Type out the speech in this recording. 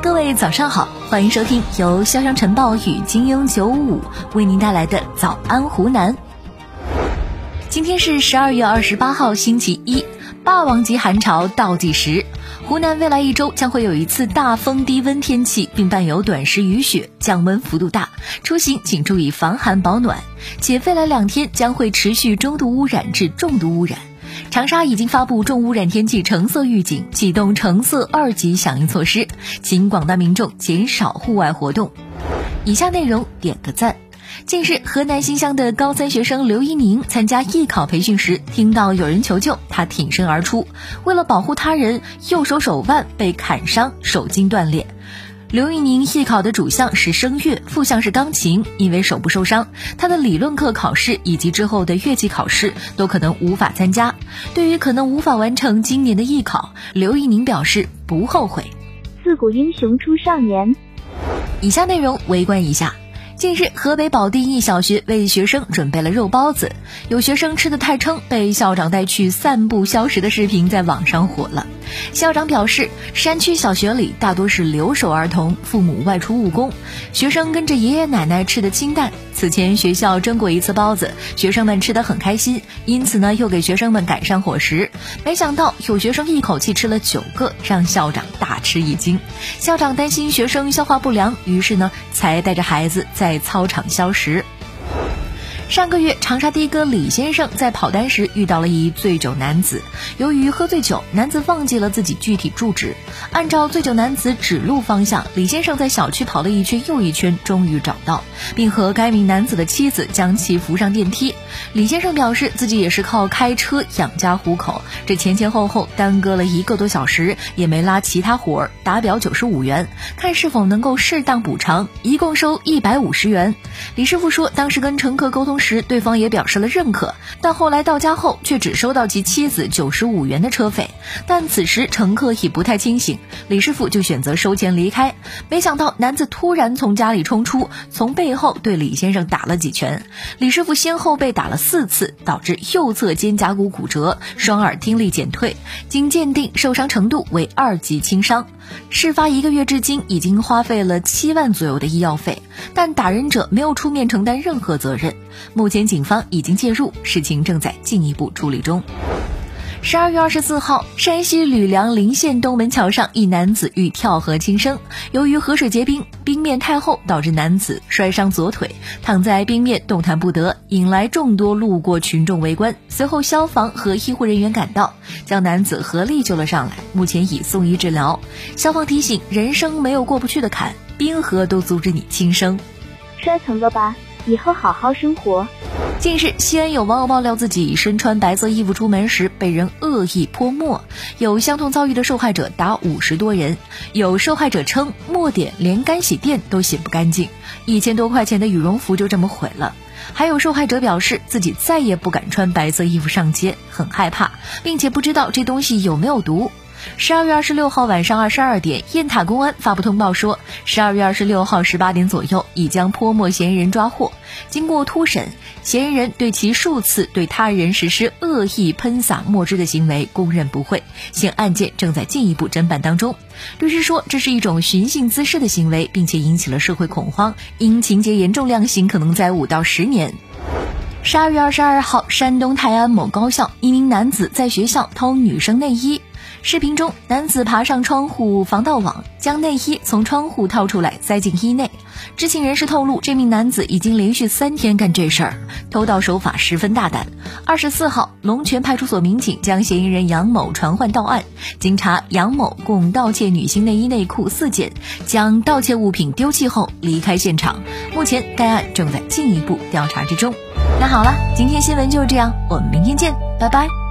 各位早上好，欢迎收听由潇湘晨报与金鹰九五为您带来的早安湖南。今天是十二月二十八号，星期一，霸王级寒潮倒计时。湖南未来一周将会有一次大风低温天气，并伴有短时雨雪，降温幅度大，出行请注意防寒保暖。且未来两天将会持续中度污染至重度污染。长沙已经发布重污染天气橙色预警，启动橙色二级响应措施，请广大民众减少户外活动。以下内容点个赞。近日，河南新乡的高三学生刘一宁参加艺考培训时，听到有人求救，他挺身而出，为了保护他人，右手手腕被砍伤，手筋断裂。刘玉宁艺考的主项是声乐，副项是钢琴。因为手部受伤，他的理论课考试以及之后的乐器考试都可能无法参加。对于可能无法完成今年的艺考，刘玉宁表示不后悔。自古英雄出少年。以下内容围观一下。近日，河北保定一小学为学生准备了肉包子，有学生吃的太撑，被校长带去散步消食的视频在网上火了。校长表示，山区小学里大多是留守儿童，父母外出务工，学生跟着爷爷奶奶吃的清淡。此前学校蒸过一次包子，学生们吃得很开心，因此呢又给学生们改善伙食。没想到有学生一口气吃了九个，让校长大吃一惊。校长担心学生消化不良，于是呢才带着孩子在操场消食。上个月，长沙的哥李先生在跑单时遇到了一醉酒男子。由于喝醉酒，男子忘记了自己具体住址。按照醉酒男子指路方向，李先生在小区跑了一圈又一圈，终于找到，并和该名男子的妻子将其扶上电梯。李先生表示，自己也是靠开车养家糊口，这前前后后耽搁了一个多小时，也没拉其他活儿，打表九十五元，看是否能够适当补偿，一共收一百五十元。李师傅说，当时跟乘客沟通。时，对方也表示了认可，但后来到家后却只收到其妻子九十五元的车费。但此时乘客已不太清醒，李师傅就选择收钱离开。没想到男子突然从家里冲出，从背后对李先生打了几拳。李师傅先后被打了四次，导致右侧肩胛骨骨折，双耳听力减退，经鉴定受伤程度为二级轻伤。事发一个月至今，已经花费了七万左右的医药费，但打人者没有出面承担任何责任。目前警方已经介入，事情正在进一步处理中。十二月二十四号，山西吕梁临县东门桥上，一男子欲跳河轻生，由于河水结冰，冰面太厚，导致男子摔伤左腿，躺在冰面动弹不得，引来众多路过群众围观。随后，消防和医护人员赶到，将男子合力救了上来，目前已送医治疗。消防提醒：人生没有过不去的坎，冰河都阻止你轻生。摔疼了吧？以后好好生活。近日，西安有网友爆料自己身穿白色衣服出门时被人恶意泼墨，有相同遭遇的受害者达五十多人。有受害者称，墨点连干洗店都洗不干净，一千多块钱的羽绒服就这么毁了。还有受害者表示，自己再也不敢穿白色衣服上街，很害怕，并且不知道这东西有没有毒。十二月二十六号晚上二十二点，雁塔公安发布通报说，十二月二十六号十八点左右，已将泼墨嫌疑人抓获。经过突审，嫌疑人对其数次对他人实施恶意喷洒墨汁的行为供认不讳。现案件正在进一步侦办当中。律师说，这是一种寻衅滋事的行为，并且引起了社会恐慌，因情节严重，量刑可能在五到十年。十二月二十二号，山东泰安某高校，一名男子在学校偷女生内衣。视频中，男子爬上窗户防盗网，将内衣从窗户掏出来塞进衣内。知情人士透露，这名男子已经连续三天干这事儿，偷盗手法十分大胆。二十四号，龙泉派出所民警将嫌疑人杨某传唤到案。经查，杨某共盗窃女性内衣内裤四件，将盗窃物品丢弃后离开现场。目前，该案正在进一步调查之中。那好了，今天新闻就是这样，我们明天见，拜拜。